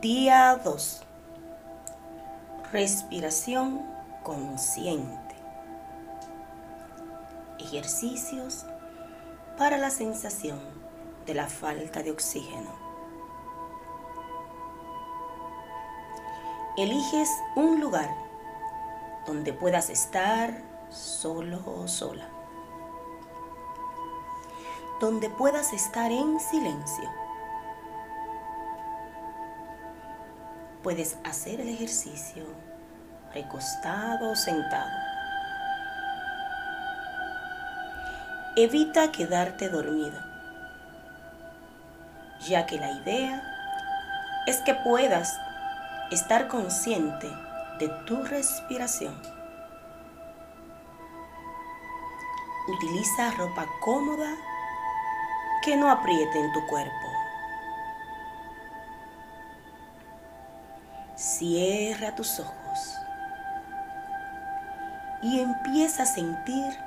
Día 2. Respiración consciente. Ejercicios para la sensación de la falta de oxígeno. Eliges un lugar donde puedas estar solo o sola. Donde puedas estar en silencio Puedes hacer el ejercicio recostado o sentado. Evita quedarte dormido, ya que la idea es que puedas estar consciente de tu respiración. Utiliza ropa cómoda que no apriete en tu cuerpo. Cierra tus ojos y empieza a sentir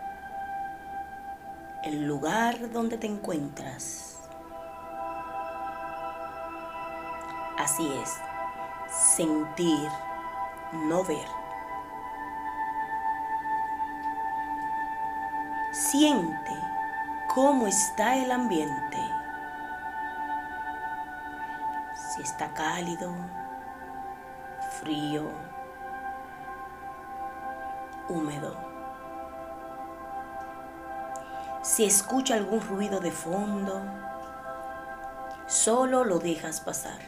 el lugar donde te encuentras. Así es, sentir, no ver. Siente cómo está el ambiente. Si está cálido, frío, húmedo. Si escucha algún ruido de fondo, solo lo dejas pasar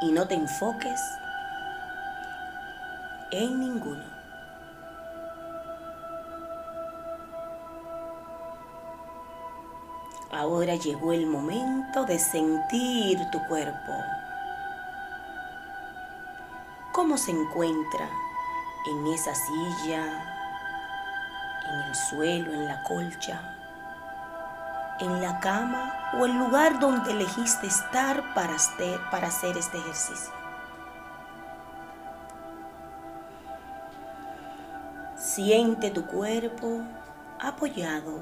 y no te enfoques en ninguno. Ahora llegó el momento de sentir tu cuerpo cómo se encuentra en esa silla, en el suelo, en la colcha, en la cama o el lugar donde elegiste estar para, para hacer este ejercicio. Siente tu cuerpo apoyado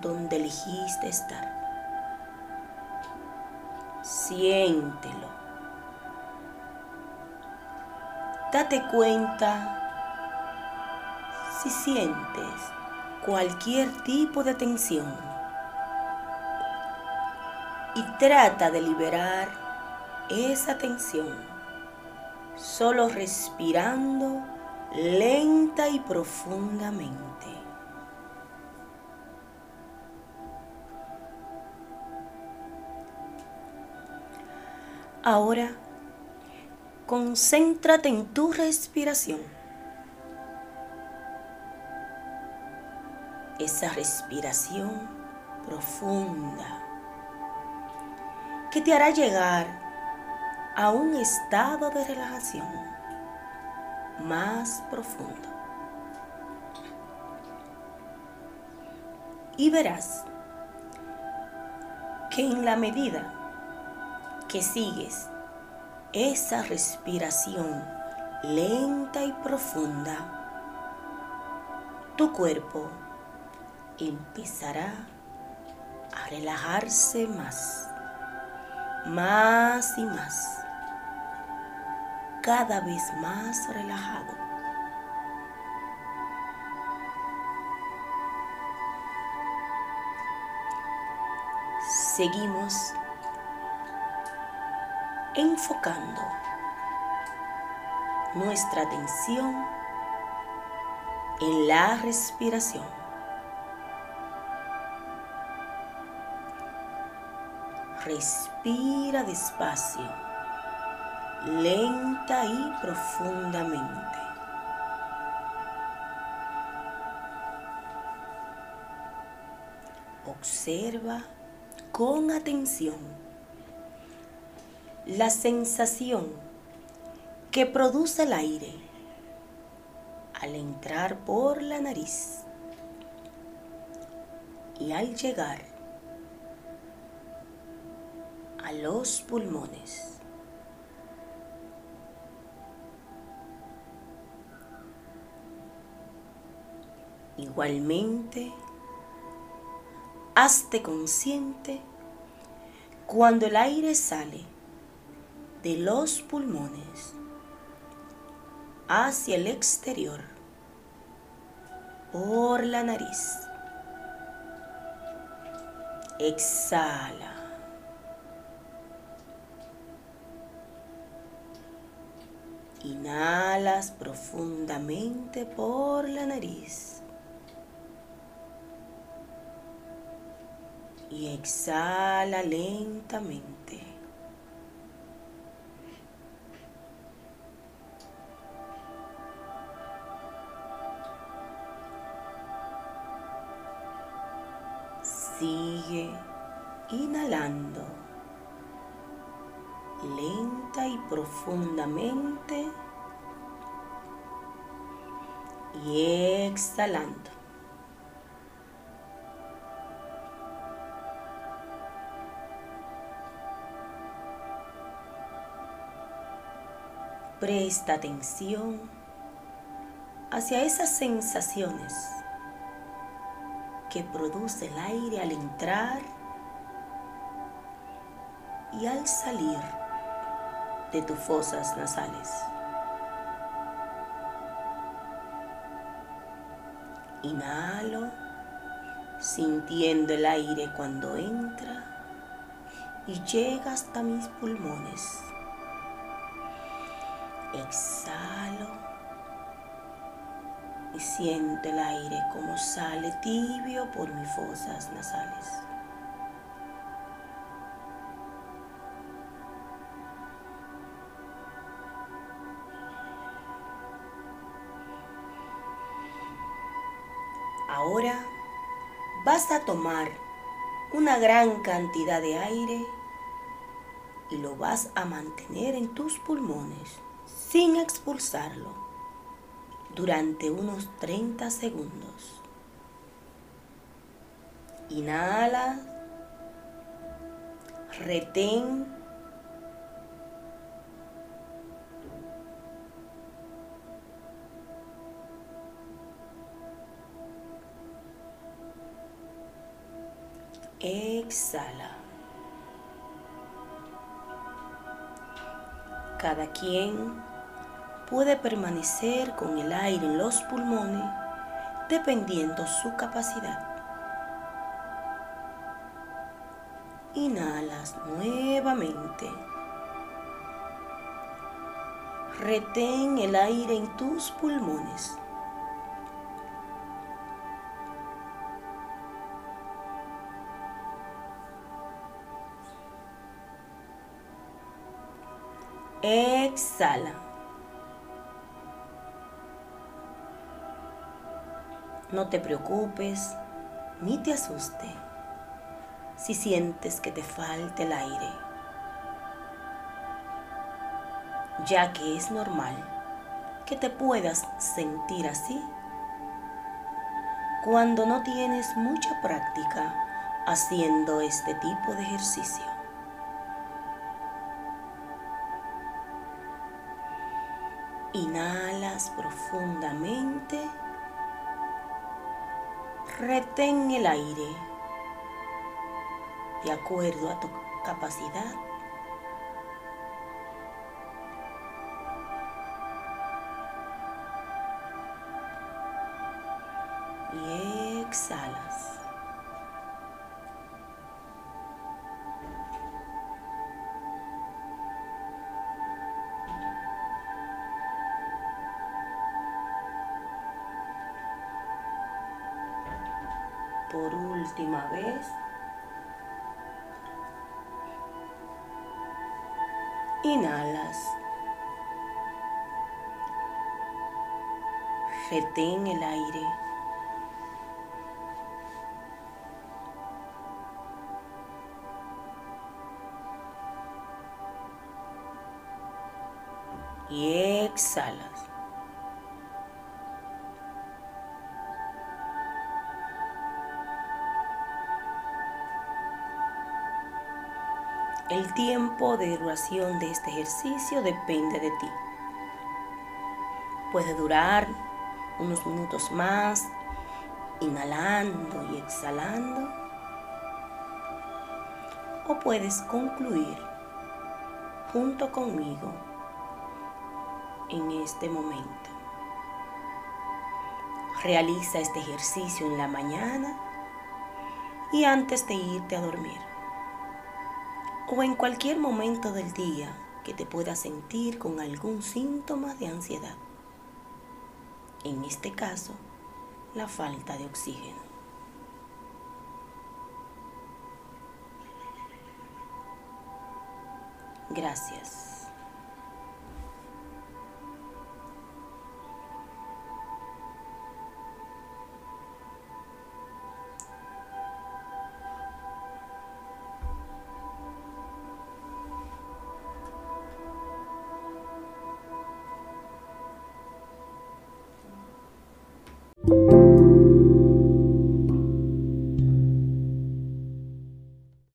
donde elegiste estar. Siéntelo. Date cuenta si sientes cualquier tipo de tensión y trata de liberar esa tensión solo respirando lenta y profundamente. Ahora concéntrate en tu respiración. Esa respiración profunda que te hará llegar a un estado de relajación más profundo. Y verás que en la medida que sigues esa respiración lenta y profunda, tu cuerpo empezará a relajarse más, más y más, cada vez más relajado. Seguimos enfocando nuestra atención en la respiración. Respira despacio, lenta y profundamente. Observa con atención la sensación que produce el aire al entrar por la nariz y al llegar a los pulmones. Igualmente, hazte consciente cuando el aire sale de los pulmones hacia el exterior por la nariz. Exhala. Inhalas profundamente por la nariz. Y exhala lentamente. Lenta y profundamente y exhalando. Presta atención hacia esas sensaciones que produce el aire al entrar y al salir de tus fosas nasales. Inhalo, sintiendo el aire cuando entra y llega hasta mis pulmones. Exhalo y siento el aire como sale tibio por mis fosas nasales. Ahora vas a tomar una gran cantidad de aire y lo vas a mantener en tus pulmones sin expulsarlo durante unos 30 segundos. Inhala, retén Exhala. Cada quien puede permanecer con el aire en los pulmones dependiendo su capacidad. Inhalas nuevamente. Retén el aire en tus pulmones. Exhala. No te preocupes ni te asuste si sientes que te falta el aire, ya que es normal que te puedas sentir así cuando no tienes mucha práctica haciendo este tipo de ejercicio. Inhalas profundamente. Retén el aire de acuerdo a tu capacidad. Y exhalas. Última vez. Inhalas. Retén el aire. Y exhalas. El tiempo de duración de este ejercicio depende de ti. Puede durar unos minutos más, inhalando y exhalando. O puedes concluir junto conmigo en este momento. Realiza este ejercicio en la mañana y antes de irte a dormir. O en cualquier momento del día que te puedas sentir con algún síntoma de ansiedad. En este caso, la falta de oxígeno. Gracias.